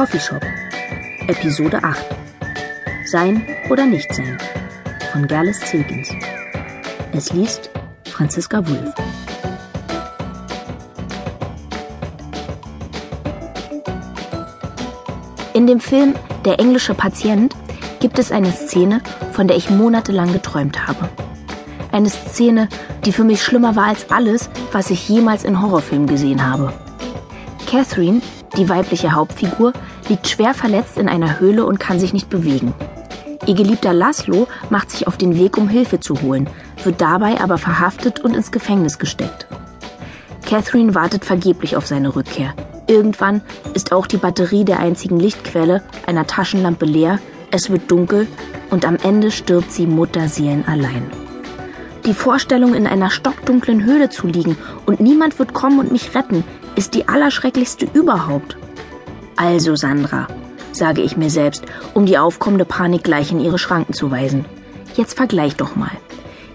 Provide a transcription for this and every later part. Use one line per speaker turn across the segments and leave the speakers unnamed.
Coffeeshop. Episode 8. Sein oder nicht sein. Von Gerles Zilkins. Es liest Franziska Wulff. In dem Film Der englische Patient gibt es eine Szene, von der ich monatelang geträumt habe. Eine Szene, die für mich schlimmer war als alles, was ich jemals in Horrorfilmen gesehen habe. Catherine, die weibliche Hauptfigur, liegt schwer verletzt in einer Höhle und kann sich nicht bewegen. Ihr geliebter Laszlo macht sich auf den Weg, um Hilfe zu holen, wird dabei aber verhaftet und ins Gefängnis gesteckt. Catherine wartet vergeblich auf seine Rückkehr. Irgendwann ist auch die Batterie der einzigen Lichtquelle, einer Taschenlampe, leer, es wird dunkel und am Ende stirbt sie Mutterseelen allein. Die Vorstellung, in einer stockdunklen Höhle zu liegen und niemand wird kommen und mich retten, ist die allerschrecklichste überhaupt. Also, Sandra, sage ich mir selbst, um die aufkommende Panik gleich in ihre Schranken zu weisen. Jetzt vergleich doch mal.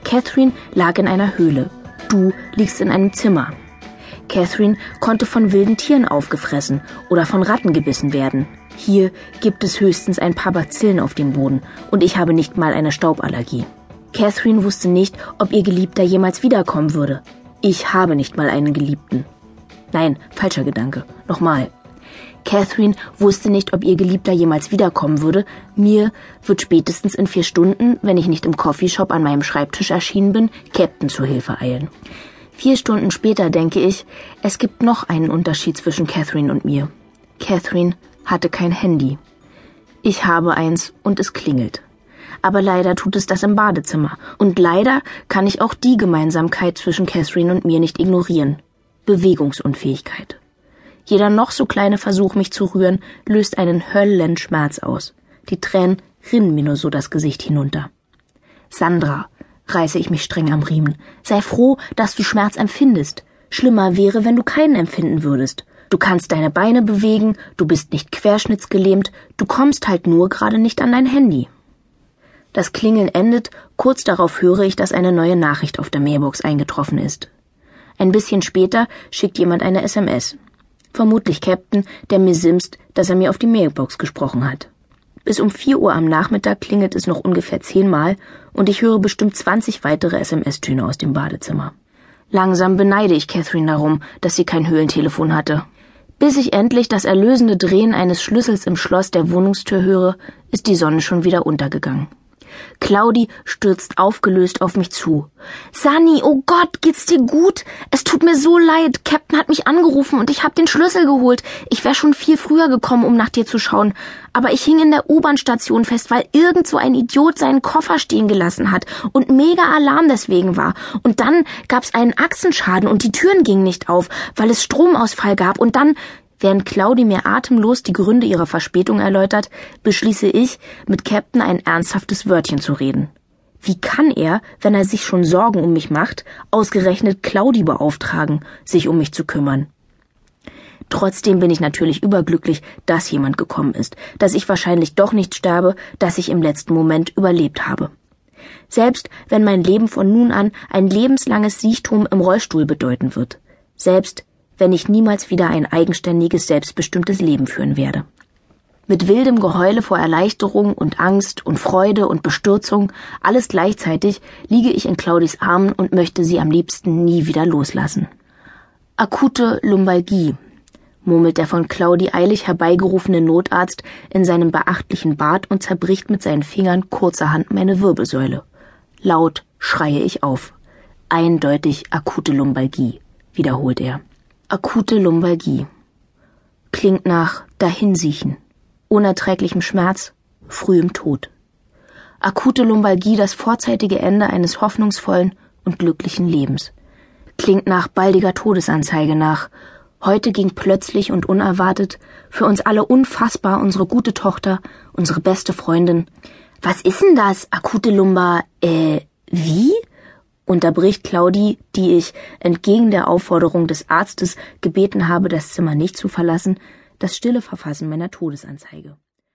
Catherine lag in einer Höhle. Du liegst in einem Zimmer. Catherine konnte von wilden Tieren aufgefressen oder von Ratten gebissen werden. Hier gibt es höchstens ein paar Bazillen auf dem Boden und ich habe nicht mal eine Stauballergie. Catherine wusste nicht, ob ihr Geliebter jemals wiederkommen würde. Ich habe nicht mal einen Geliebten. Nein, falscher Gedanke. Nochmal. Catherine wusste nicht, ob ihr Geliebter jemals wiederkommen würde. Mir wird spätestens in vier Stunden, wenn ich nicht im Coffeeshop an meinem Schreibtisch erschienen bin, Captain zur Hilfe eilen. Vier Stunden später denke ich, es gibt noch einen Unterschied zwischen Catherine und mir. Catherine hatte kein Handy. Ich habe eins und es klingelt aber leider tut es das im Badezimmer. Und leider kann ich auch die Gemeinsamkeit zwischen Catherine und mir nicht ignorieren. Bewegungsunfähigkeit. Jeder noch so kleine Versuch, mich zu rühren, löst einen Höllenschmerz aus. Die Tränen rinnen mir nur so das Gesicht hinunter. Sandra, reiße ich mich streng am Riemen, sei froh, dass du Schmerz empfindest. Schlimmer wäre, wenn du keinen empfinden würdest. Du kannst deine Beine bewegen, du bist nicht querschnittsgelähmt, du kommst halt nur gerade nicht an dein Handy. Das Klingeln endet, kurz darauf höre ich, dass eine neue Nachricht auf der Mailbox eingetroffen ist. Ein bisschen später schickt jemand eine SMS. Vermutlich Captain, der mir simst, dass er mir auf die Mailbox gesprochen hat. Bis um vier Uhr am Nachmittag klingelt es noch ungefähr zehnmal und ich höre bestimmt zwanzig weitere SMS-Töne aus dem Badezimmer. Langsam beneide ich Catherine darum, dass sie kein Höhlentelefon hatte. Bis ich endlich das erlösende Drehen eines Schlüssels im Schloss der Wohnungstür höre, ist die Sonne schon wieder untergegangen. Claudi stürzt aufgelöst auf mich zu. Sunny, oh Gott, geht's dir gut? Es tut mir so leid. Captain hat mich angerufen und ich hab den Schlüssel geholt. Ich wäre schon viel früher gekommen, um nach dir zu schauen. Aber ich hing in der U-Bahn-Station fest, weil irgend so ein Idiot seinen Koffer stehen gelassen hat und mega Alarm deswegen war. Und dann gab's einen Achsenschaden und die Türen gingen nicht auf, weil es Stromausfall gab. Und dann Während Claudi mir atemlos die Gründe ihrer Verspätung erläutert, beschließe ich, mit Captain ein ernsthaftes Wörtchen zu reden. Wie kann er, wenn er sich schon Sorgen um mich macht, ausgerechnet Claudi beauftragen, sich um mich zu kümmern? Trotzdem bin ich natürlich überglücklich, dass jemand gekommen ist, dass ich wahrscheinlich doch nicht sterbe, dass ich im letzten Moment überlebt habe. Selbst wenn mein Leben von nun an ein lebenslanges Siechtum im Rollstuhl bedeuten wird. Selbst wenn ich niemals wieder ein eigenständiges, selbstbestimmtes Leben führen werde. Mit wildem Geheule vor Erleichterung und Angst und Freude und Bestürzung, alles gleichzeitig, liege ich in Claudis Armen und möchte sie am liebsten nie wieder loslassen. Akute Lumbalgie, murmelt der von Claudi eilig herbeigerufene Notarzt in seinem beachtlichen Bart und zerbricht mit seinen Fingern kurzerhand meine Wirbelsäule. Laut schreie ich auf. Eindeutig akute Lumbalgie, wiederholt er. Akute Lumbalgie. Klingt nach Dahinsiechen, unerträglichem Schmerz, frühem Tod. Akute Lumbalgie das vorzeitige Ende eines hoffnungsvollen und glücklichen Lebens. Klingt nach baldiger Todesanzeige nach. Heute ging plötzlich und unerwartet, für uns alle unfassbar unsere gute Tochter, unsere beste Freundin. Was ist denn das? Akute Lumbar, äh, wie? Unterbricht Claudi, die ich entgegen der Aufforderung des Arztes gebeten habe, das Zimmer nicht zu verlassen, das stille Verfassen meiner Todesanzeige.